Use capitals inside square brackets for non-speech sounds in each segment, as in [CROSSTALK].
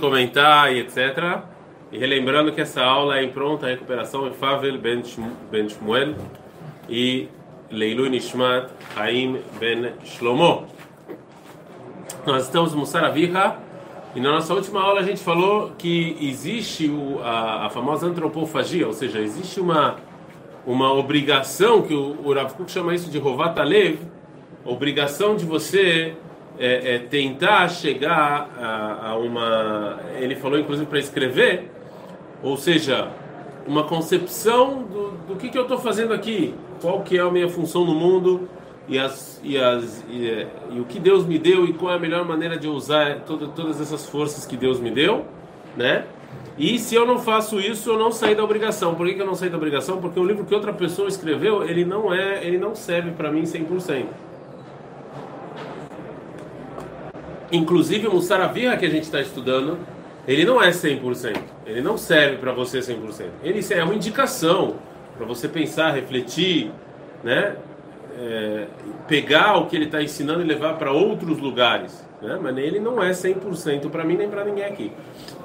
comentar e etc. E relembrando que essa aula é em pronta recuperação em Favel Ben Shmuel e Leilu Nishmat Haim Ben Shlomo. Nós estamos no Mussar Aviha e na nossa última aula a gente falou que existe o, a, a, famosa antropofagia, ou seja, existe uma, uma obrigação que o, o Rav Kuk chama isso de Rovat Alev, obrigação de você é, é, tentar chegar a, a, uma. Ele falou inclusive para escrever, ou seja, uma concepção do, do que, que eu estou fazendo aqui, qual que é a minha função no mundo e, as, e, as, e, é, e, o que Deus me deu e qual é a melhor maneira de usar todo, todas essas forças que Deus me deu, né? E se eu não faço isso, eu não saí da obrigação. Por que, que eu não saí da obrigação? Porque o livro que outra pessoa escreveu, ele não é, ele não serve para mim 100%. Inclusive o Mussaravirra que a gente está estudando, ele não é 100%. Ele não serve para você 100%. Ele é uma indicação para você pensar, refletir, né? É, pegar o que ele está ensinando e levar para outros lugares. Né? Mas ele não é 100% para mim nem para ninguém aqui.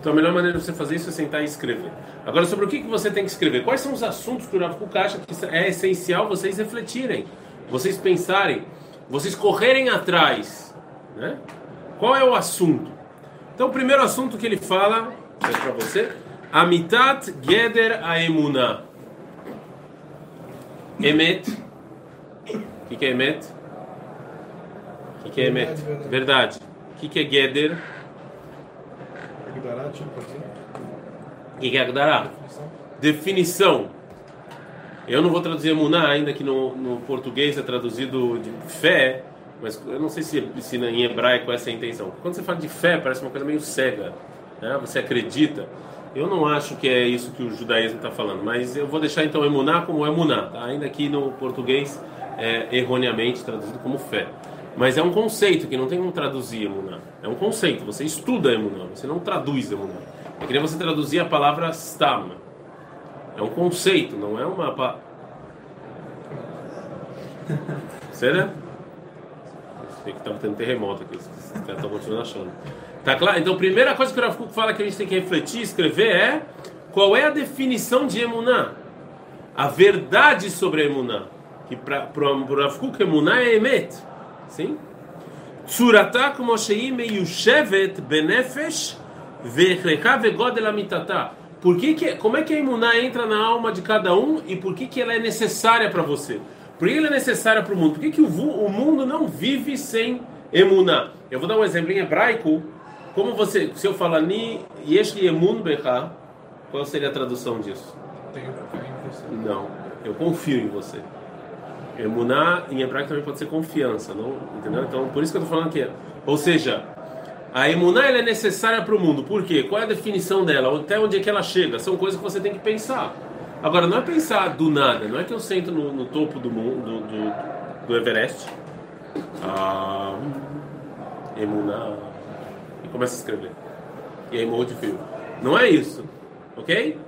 Então a melhor maneira de você fazer isso é sentar e escrever. Agora, sobre o que, que você tem que escrever? Quais são os assuntos que o Rav Kuk acha que é essencial vocês refletirem, vocês pensarem, vocês correrem atrás, né? Qual é o assunto? Então, o primeiro assunto que ele fala, é para você, Amitat Geder Aemuna. Emet. O que, que é Emet? O que, que é Emet? Verdade. O que, que é Geder? O que, que é Agdará? Definição. Eu não vou traduzir Emuná, ainda que no, no português é traduzido de fé, mas eu não sei se, se em hebraico essa é a intenção. Quando você fala de fé, parece uma coisa meio cega. Né? Você acredita. Eu não acho que é isso que o judaísmo está falando, mas eu vou deixar então emuná como emuná, tá? ainda aqui no português é erroneamente traduzido como fé. Mas é um conceito que não tem como traduzir emuná. É um conceito, você estuda emuná, você não traduz emuná. Eu queria você traduzir a palavra stam. É um conceito, não é uma. Pa... Será? Sei que estava tendo terremoto aqui, os caras estão continuando achando. Tá claro? Então, primeira coisa que o Rav fala que a gente tem que refletir, escrever é qual é a definição de emuná? A verdade sobre emuná. Que para o Rav Kuk, emuná é emet. Sim? Tsurata como sheim yushevet benefesh vechrecha vegodel. Por que que, como é que a emuná entra na alma de cada um e por que, que ela é necessária para você? Por que ela é necessária para o mundo? Por que, que o, o, mundo não vive sem emuná? Eu vou dar um exemplo em hebraico. Como você, se eu falar ni yesh emun becha, qual seria a tradução disso? Tenho em você. Não, eu confio em você. Emuná em hebraico também pode ser confiança, não? Entendeu? Então, por isso que eu estou falando aqui. Ou seja, a emuná é necessária para o mundo. Por quê? Qual é a definição dela? Até onde é que ela chega? São coisas que você tem que pensar. Agora, não é pensar do nada, não é que eu sento no, no topo do, mundo, do, do, Everest, ah, Emuná, e começo a escrever. E aí morro de fio. Não é isso, ok?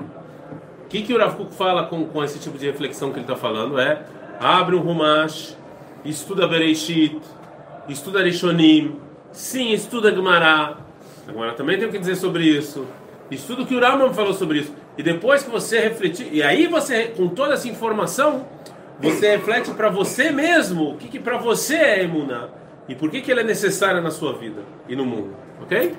O que, que o Rav fala com, com esse tipo de reflexão que ele está falando? É, abre um Rumash, estuda Bereishit, estuda Rishonim, sim, estuda Gemara. Agora também tem o que dizer sobre isso. Estuda o que o Rambam falou sobre isso. E depois que você refletir, e aí você, com toda essa informação, você reflete para você mesmo o que, que para você é emuná e por que, que ela é necessária na sua vida e no mundo, ok?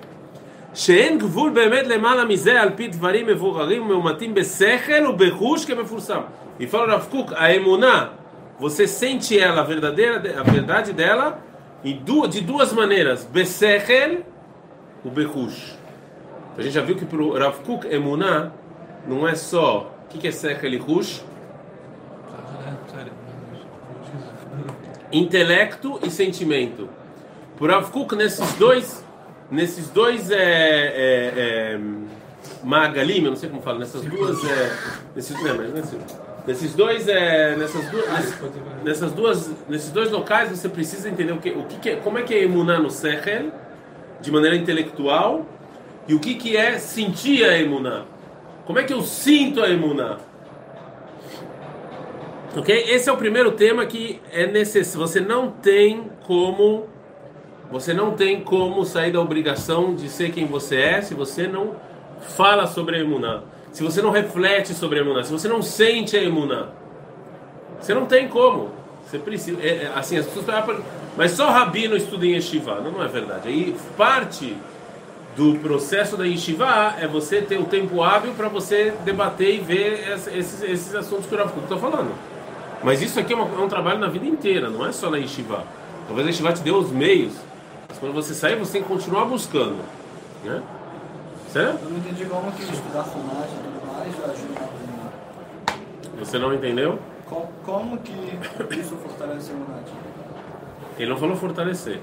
שאין גבול באמת למעלה מזה על פי דברים מבוררים ומאומתים בשכל ובחוש כמפורסם. E fala Rav Kuk, a emuná, você sente ela, a, verdadeira, a verdade dela, de duas maneiras, besechel, o bechush. A gente já viu que para o Rav Kuk, emuná, não é só. O que, que é Sechel e Rush? Intelecto e sentimento. Por Avkuk, nesses dois, nesses dois é, é, é, Magalim, eu não sei como fala, nessas duas. É, nesses, não, mas nesse, nesses dois, é, nessas duas, nessas duas, nesses dois locais você precisa entender o que, o que, que é, como é que é emunar no Sechel, de maneira intelectual, e o que, que é sentir a emunar. Como é que eu sinto a emuná? Ok? Esse é o primeiro tema que é necessário. Você não tem como você não tem como sair da obrigação de ser quem você é se você não fala sobre a emuná. Se você não reflete sobre a emuná, se você não sente a emuná. Você não tem como. Você precisa. É, é, assim, as pessoas falam, mas só rabino estuda em yeshiva. Não, não é verdade. Aí parte do processo da yeshiva é você ter o tempo hábil para você debater e ver esses, esses assuntos que eu estou falando. Mas isso aqui é, uma, é, um trabalho na vida inteira, não é só na yeshiva. Talvez a yeshiva te dê os meios, mas quando você sair, você tem que continuar buscando. Né? Certo? Eu não entendi como que estudar fumagem e tudo mais ajuda a Você não entendeu? Como, como que isso fortalece a imunidade? Ele não falou fortalecer.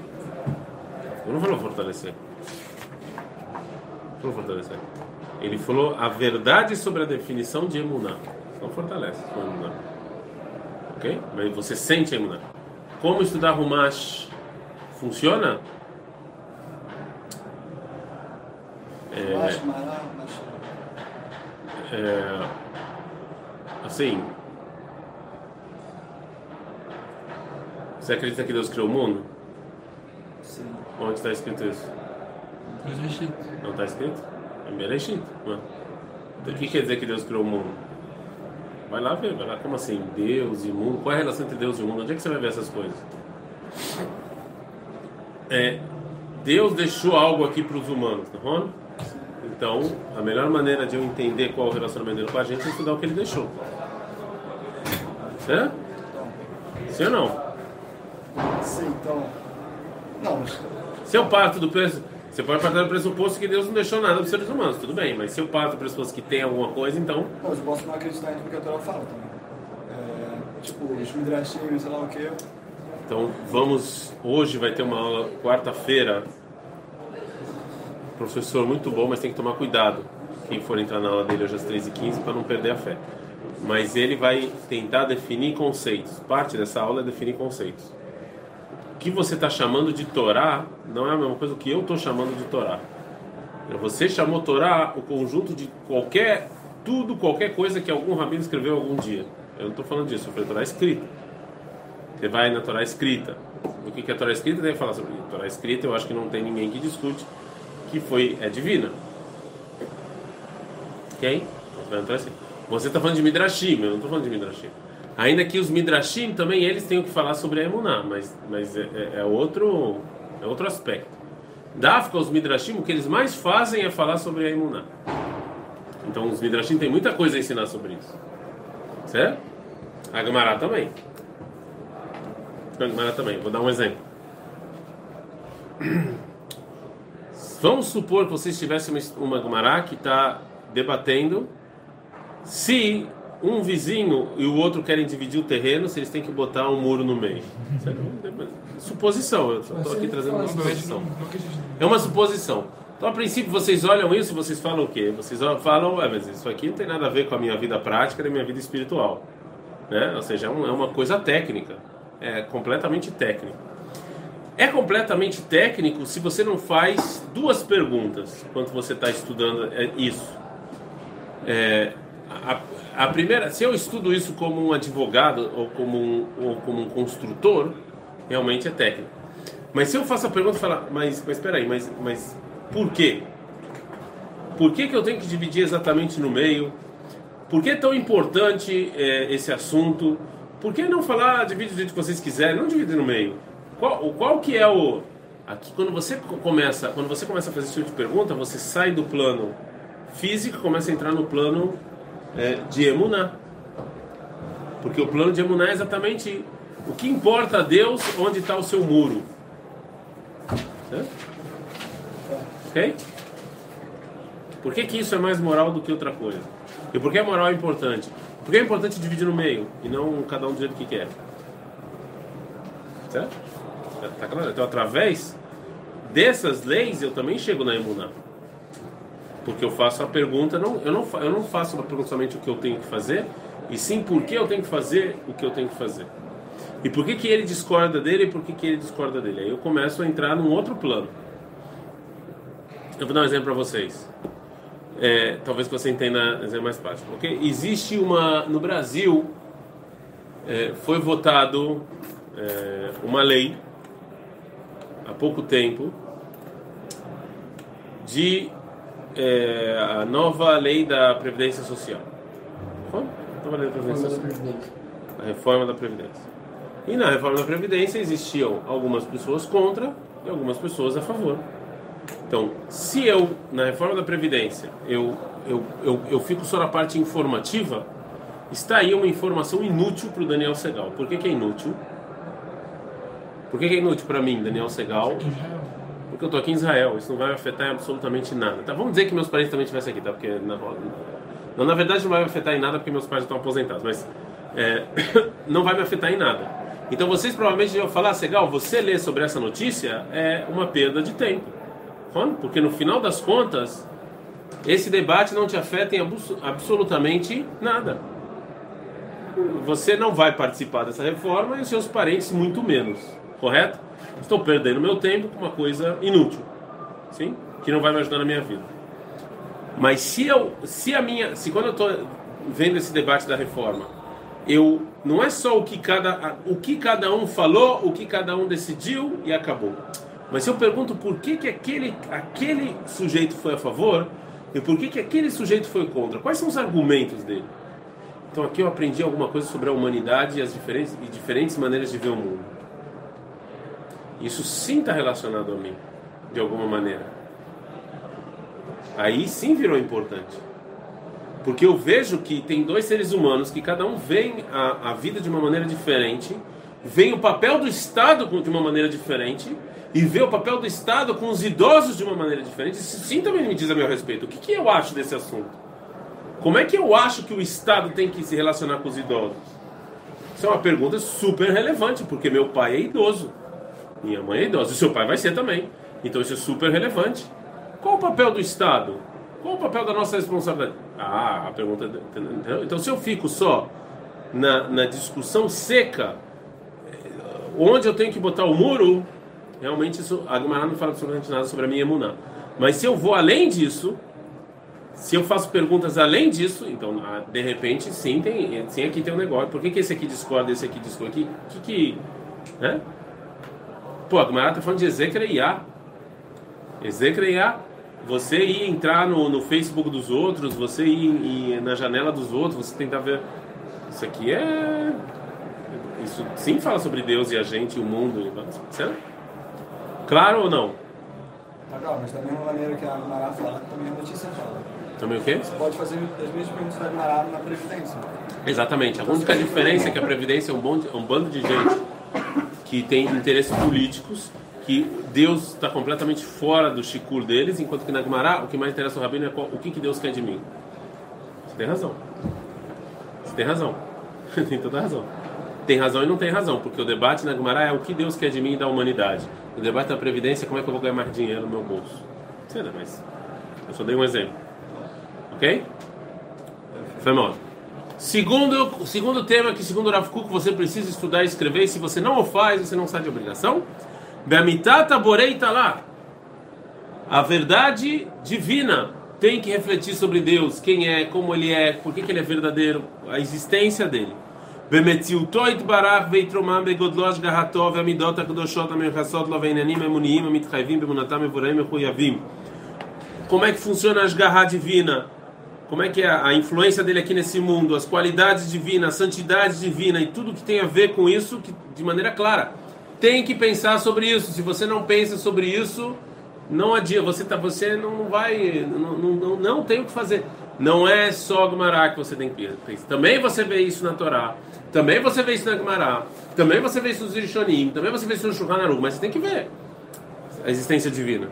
Ele não falou fortalecer. Não falou fortalecer. Ele falou a verdade sobre a definição de emuná. Não fortalece com emuná. Ok? Mas você sente a emuná. Como estudar Rumash funciona? É, é, assim, Você acredita que Deus criou o mundo? Sim. Onde está escrito isso? Bereshit. Não está escrito? É Bereshit. Então, o que quer dizer que Deus criou o mundo? Vai lá ver, vai lá. Como assim? Deus e mundo? Qual é a relação entre Deus e o mundo? Onde é que você vai ver essas coisas? É, Deus deixou algo aqui para os humanos, tá bom? Então, a melhor maneira de eu entender qual é o relacionamento dele com a gente é estudar o que ele deixou. Certo? Sim ou não? Sim, então. Não, mas. Se eu parto do preço. Você pode partir do pressuposto que Deus não deixou nada para os seres humanos, tudo bem, mas se eu parto do pressuposto que tem alguma coisa, então. Não, eu posso não acreditar em tudo que a Torá fala também. É, tipo, os midrashim, sei lá o quê. Então vamos. Hoje vai ter uma aula, quarta-feira. Professor muito bom, mas tem que tomar cuidado. Quem for entrar na aula dele hoje às 13h15 para não perder a fé. Mas ele vai tentar definir conceitos. Parte dessa aula é definir conceitos que você está chamando de Torá não é a mesma coisa que eu estou chamando de Torá. Você chamou Torá o conjunto de qualquer, tudo, qualquer coisa que algum rabino escreveu algum dia. Eu não estou falando disso, eu falei Torá escrita. Você vai na Torá escrita. O que é Torá escrita? Deve falar sobre. Torá escrita, eu acho que não tem ninguém que discute que foi é divina. Ok? Você está falando de Midrashim, eu não estou falando de Midrashim. Ainda que os Midrashim também eles têm que falar sobre a Emuná, mas, mas é, é, é outro, é outro aspecto. Dafka, os Midrashim, o que eles mais fazem é falar sobre a Emuná. Então os Midrashim têm muita coisa a ensinar sobre isso. Certo? A Gemara também. A Gemara também. Vou dar um exemplo. [CLEARS THROAT] Vamos supor que vocês tivessem uma Gemara que está debatendo se um vizinho e o outro querem dividir o terreno, se eles têm que botar um muro no meio. Suposição, eu estou aqui trazendo uma suposição. É uma suposição. Então, a princípio, vocês olham isso vocês falam o quê? Vocês falam, é, mas isso aqui não tem nada a ver com a minha vida prática e minha vida espiritual. Né? Ou seja, é, é uma coisa técnica. É completamente técnico. É completamente técnico se você não faz duas perguntas enquanto você está estudando é, isso. É, a, a primeira, se eu estudo isso como um advogado ou como um, ou como um construtor, realmente é técnico. Mas se eu faço a pergunta e falar, mas, mas aí, mas, mas por quê? Por que, que eu tenho que dividir exatamente no meio? Por que é tão importante é, esse assunto? Por que não falar, divide do jeito que vocês quiserem, não divide no meio? Qual, qual que é o... Aqui, quando você começa, quando você começa a fazer esse tipo de pergunta, você sai do plano físico começa a entrar no plano é, de Emuná. Porque o plano de Emuná é exatamente o que importa a Deus onde está o seu muro. Ok? Por que, que isso é mais moral do que outra coisa? E por que a moral é importante? Porque é importante dividir no meio e não cada um do jeito que quer. Certo? Tá claro? Então, através dessas leis, eu também chego na Emuná porque eu faço a pergunta, não, eu, não, eu não faço uma pergunta somente o que eu tenho que fazer, e sim por que eu tenho que fazer o que eu tenho que fazer. E por que, que ele discorda dele e por que, que ele discorda dele. Aí eu começo a entrar num outro plano. Eu vou dar um exemplo para vocês. É, talvez você entenda é mais fácil. Okay? Existe uma. No Brasil, é, foi votado é, uma lei há pouco tempo de é, a nova lei da Previdência Social. Nova lei da Previdência Social. A reforma da Previdência. E na reforma da Previdência existiam algumas pessoas contra e algumas pessoas a favor. Então, se eu, na reforma da Previdência, eu, eu, eu, eu fico só na parte informativa, está aí uma informação inútil para o Daniel Segal. Por que, que é inútil? Por que, que é inútil para mim, Daniel Segal? Porque eu estou aqui em Israel, isso não vai afetar em absolutamente nada. Tá, vamos dizer que meus parentes também estivessem aqui, tá? Porque na, não, na verdade não vai me afetar em nada porque meus pais estão aposentados, mas é, [COUGHS] não vai me afetar em nada. Então vocês provavelmente vão falar, Segal, você ler sobre essa notícia é uma perda de tempo. Porque no final das contas, esse debate não te afeta em absolutamente nada. Você não vai participar dessa reforma e os seus parentes muito menos, correto? Estou perdendo meu tempo com uma coisa inútil, sim, que não vai me ajudar na minha vida. Mas se eu, se a minha, se quando eu estou vendo esse debate da reforma, eu não é só o que cada o que cada um falou, o que cada um decidiu e acabou. Mas se eu pergunto por que, que aquele, aquele sujeito foi a favor e por que, que aquele sujeito foi contra, quais são os argumentos dele? Então aqui eu aprendi alguma coisa sobre a humanidade e as diferentes, e diferentes maneiras de ver o mundo. Isso sim está relacionado a mim, de alguma maneira. Aí sim virou importante. Porque eu vejo que tem dois seres humanos que cada um vê a, a vida de uma maneira diferente, vê o papel do Estado de uma maneira diferente e vê o papel do Estado com os idosos de uma maneira diferente. Isso sim também me diz a meu respeito. O que, que eu acho desse assunto? Como é que eu acho que o Estado tem que se relacionar com os idosos? Isso é uma pergunta super relevante, porque meu pai é idoso, minha mãe é idosa, e seu pai vai ser também. Então isso é super relevante. Qual o papel do Estado? Qual o papel da nossa responsabilidade? Ah, a pergunta. Então se eu fico só na, na discussão seca, onde eu tenho que botar o muro, realmente isso, a Gemara não fala absolutamente nada sobre a minha emuná. Mas se eu vou além disso, se eu faço perguntas além disso, então ah, de repente sim tem, sim aqui tem um negócio. Por que, que esse aqui discorda, esse aqui discorda? Que que, que né? Pô, a Gemara está falando de Ezekreiá. Ezekreiá. Você ir entrar no, no Facebook dos outros, você ir, ir na janela dos outros, você tentar ver. Isso aqui é. Isso sim fala sobre Deus e a gente, o mundo. Certo? Claro ou não? Legal, mas da mesma maneira que a Agmará fala, também a notícia fala. Também o quê? Você pode fazer as mesmas perguntas da Agmará na Previdência. Exatamente. A única diferença é que a Previdência é um, bom, um bando de gente que tem interesses políticos, que Deus está completamente fora do chicur deles, enquanto que na Agmará o que mais interessa ao Rabino é qual, o que, que Deus quer de mim. Você tem razão. Você tem razão. [LAUGHS] tem toda razão tem razão e não tem razão, porque o debate na Gumará é o que Deus quer de mim e da humanidade. O debate da Previdência é como é que eu vou ganhar mais dinheiro no meu bolso. Sei lá, mas eu só dei um exemplo. Ok? Foi mal. Segundo, segundo tema que, segundo o Rav Kuk, você precisa estudar e escrever, e se você não o faz, você não sai de obrigação. Beamitata Boreita lá. A verdade divina tem que refletir sobre Deus, quem é, como ele é, por que, que ele é verdadeiro, a existência dele. במציאותו יתברך ויתרומם בגודלו השגחתו והמידות הקדושות המיוחסות לו והעניינים האמוניים המתחייבים באמונתם מבוראים מחויבים. Como é que funciona a Ashgarra divina? Como é que é a influência dele aqui nesse mundo, as qualidades divinas, a santidade divina e tudo que tem a ver com isso que, de maneira clara. Tem que pensar sobre isso. Se você não pensa sobre isso, não adianta. Você, tá, você não vai. Não, não, não tem o que fazer. Não é só Gumará que você tem que pensar. Também você vê isso na Torá. Também você vê isso na Gemara, também você vê isso nos Rishonim, também você vê isso no Shulchan mas você tem que ver a existência divina.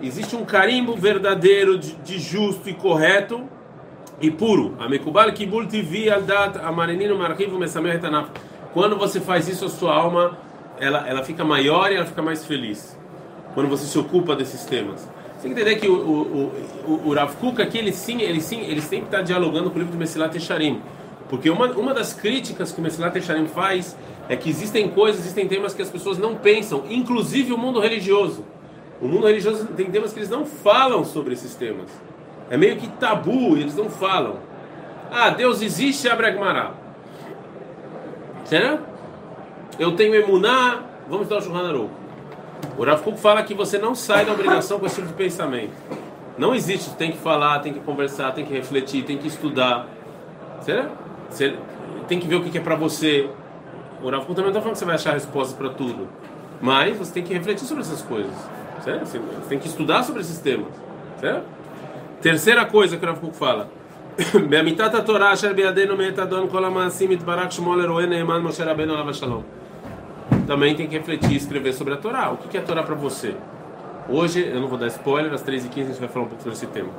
Existe um carimbo verdadeiro de, de justo e correto e puro. Quando você faz isso, a sua alma ela, ela fica maior e ela fica mais feliz. Quando você se ocupa desses temas. Você tem que entender que o, o, o, o Rav Kuk aqui, ele sim, ele sim, ele sempre está dialogando com o livro do Mesilat Echarim. Porque uma, uma das críticas que o Mesilat Echarim faz é que existem coisas, existem temas que as pessoas não pensam, inclusive o mundo religioso. O mundo religioso tem temas que eles não falam sobre esses temas. É meio que tabu, eles não falam. Ah, Deus existe, abre a Gemara. Será? Eu tenho emuná, vamos estudar o Shulchan Aruch. O Rav fala que você não sai da obrigação com esse tipo de pensamento. Não existe, tem que falar, tem que conversar, tem que refletir, tem que estudar. Será? Tem que ver o que é para você. O Rav Kuk também não está falando que você vai achar respostas para tudo. Mas você tem que refletir sobre essas coisas. Certo? Você tem que estudar sobre esses temas. Certo? Terceira coisa que o Rav Kuk fala. [COUGHS] באמיתת התורה אשר בידינו מאת אדון כל המעשים יתברך שמו לרועה נאמן משה רבנו עליו השלום. Também tem que refletir e escrever sobre a Torá. O que é a Torá para você? Hoje, eu não vou dar spoiler, às 3h15 a gente vai falar um pouco sobre esse tema.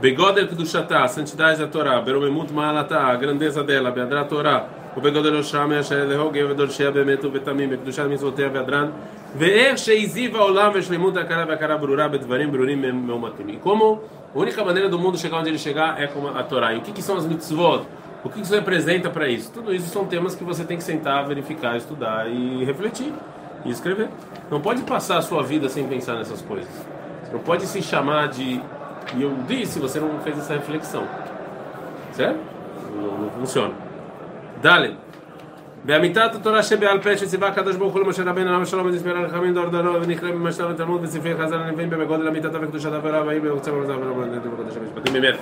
Begodel Kedushatá, a santidade da Torá, Beromemut Maalatá, a grandeza dela, Beadra Torá, o Begodel Osham, Asher Lehoge, Vedorshea Bemetu Betamim, Bekdushat Mitzvotea Beadran, Ve'er Sheiziva Olam Veshlemut Akara Vakara Brura Bedvarim Brurim Meumatim. E como a única maneira do mundo chegar onde ele chegar é com a Torá. E o que, que são as mitzvot? O que isso representa para isso? Tudo isso são temas que você tem que sentar, verificar, estudar e refletir e escrever. Não pode passar a sua vida sem pensar nessas coisas. Não pode se chamar de e eu disse, você não fez essa reflexão. Certo? Não, não funciona. Dale. באמיתת התורה שבעל פה שציווה הקדוש ברוך הוא למשה רבנו עליו השלום ונסבר על חכמים דור דורו ונקרא במשנה בתלמוד בספרי חז"ל הנביאים במגודל אמיתתה וקדושתה ורב האם בקוצה במזל ובקודש המשפטים באמת.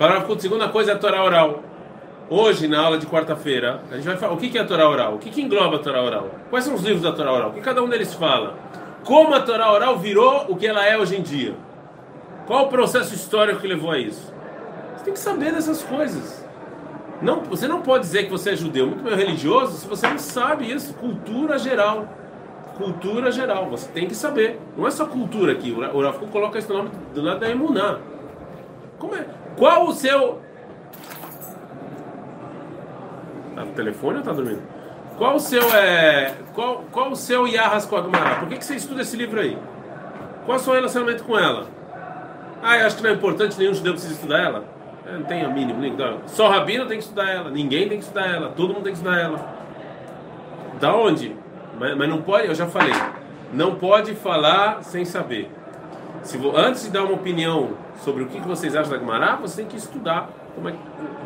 Parágrafo segunda coisa é a Torá oral. Hoje, na aula de quarta-feira, a gente vai falar o que é a Torá oral, o que, que engloba a Torá oral, quais são os livros da Torá oral, o que cada um deles fala, como a Torá oral virou o que ela é hoje em dia, qual o processo histórico que levou a isso. Você tem que saber dessas coisas. Não, você não pode dizer que você é judeu, muito meio religioso, se você não sabe isso. Cultura geral. Cultura geral. Você tem que saber. Não é só cultura aqui. O Rafu coloca esse nome do lado da Emuná. Como é? Qual o seu. Tá no telefone ou tá dormindo? Qual o seu é. Qual, qual o seu Yahas com? Por que, que você estuda esse livro aí? Qual é o seu relacionamento com ela? Ah, eu acho que não é importante, nenhum judeu precisa estudar ela. Não tem a mínima. Só rabino tem que estudar ela, ninguém tem que estudar ela, todo mundo tem que estudar ela. Da onde? Mas, mas não pode, eu já falei, não pode falar sem saber. Se antes de dar uma opinião sobre o que vocês acham da Gemara, você tem que estudar como é,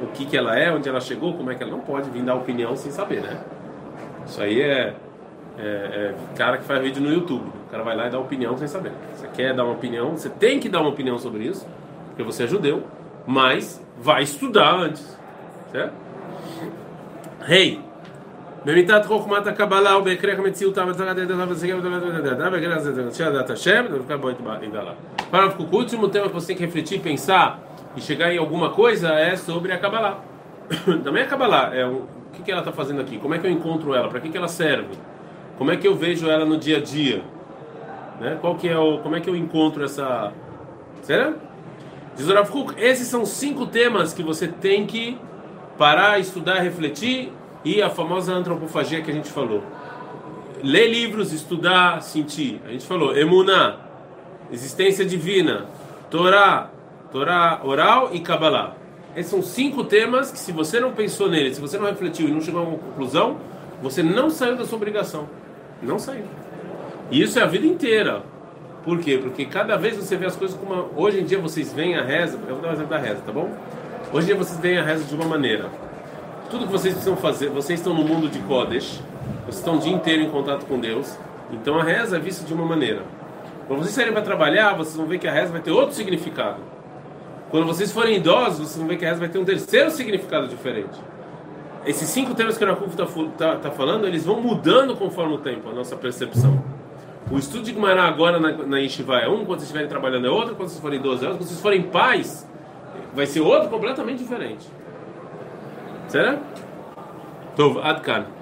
o que, que ela é, onde ela chegou, como é que ela não pode vir dar opinião sem saber, né? Isso aí é, é, é cara que faz vídeo no YouTube. O cara vai lá e dá opinião sem saber. Você quer dar uma opinião, você tem que dar uma opinião sobre isso, porque você é judeu, mas vai estudar antes, certo? Rei. Hey. במיתת חוכמת הקבלה ובהכרח מציאותה וצריך לתת לך וסגר ובהכרח זה שדת השם ודווקא בו יתגלה. Parágrafo o último tema que você tem que refletir, pensar e chegar em alguma coisa é sobre a Kabbalah. Também a Kabbalah, é o que, que ela está fazendo aqui? Como é que eu encontro ela? Para que, que ela serve? Como é que eu vejo ela no dia a dia? Né? Qual que é o, como é que eu encontro essa... Será? Diz o Kuk, esses são cinco temas que você tem que parar, estudar, refletir e a famosa antropofagia que a gente falou. Ler livros, estudar, sentir. A gente falou emuná, existência divina, Torá, Torá oral e Kabbalah. Esses são cinco temas que se você não pensou neles, se você não refletiu e não chegou a uma conclusão, você não saiu da sua obrigação. Não saiu. E isso é a vida inteira. Por quê? Porque cada vez você vê as coisas como hoje em dia vocês veem a reza, eu vou dar um exemplo da reza, tá bom? Hoje em dia vocês veem a reza de uma maneira tudo que vocês precisam fazer, vocês estão no mundo de Kodesh, vocês estão o dia inteiro em contato com Deus, então a reza é vista de uma maneira. Quando vocês saírem para trabalhar, vocês vão ver que a reza vai ter outro significado. Quando vocês forem idosos, vocês vão ver que a reza vai ter um terceiro significado diferente. Esses cinco temas que o Rakuf está tá, tá falando, eles vão mudando conforme o tempo, a nossa percepção. O estudo de Gumará agora na, na Yeshiva é um, quando vocês estiverem trabalhando é outro, quando vocês forem 12 anos, quando vocês forem pais, vai ser outro completamente diferente. Será? Tov, Adkan.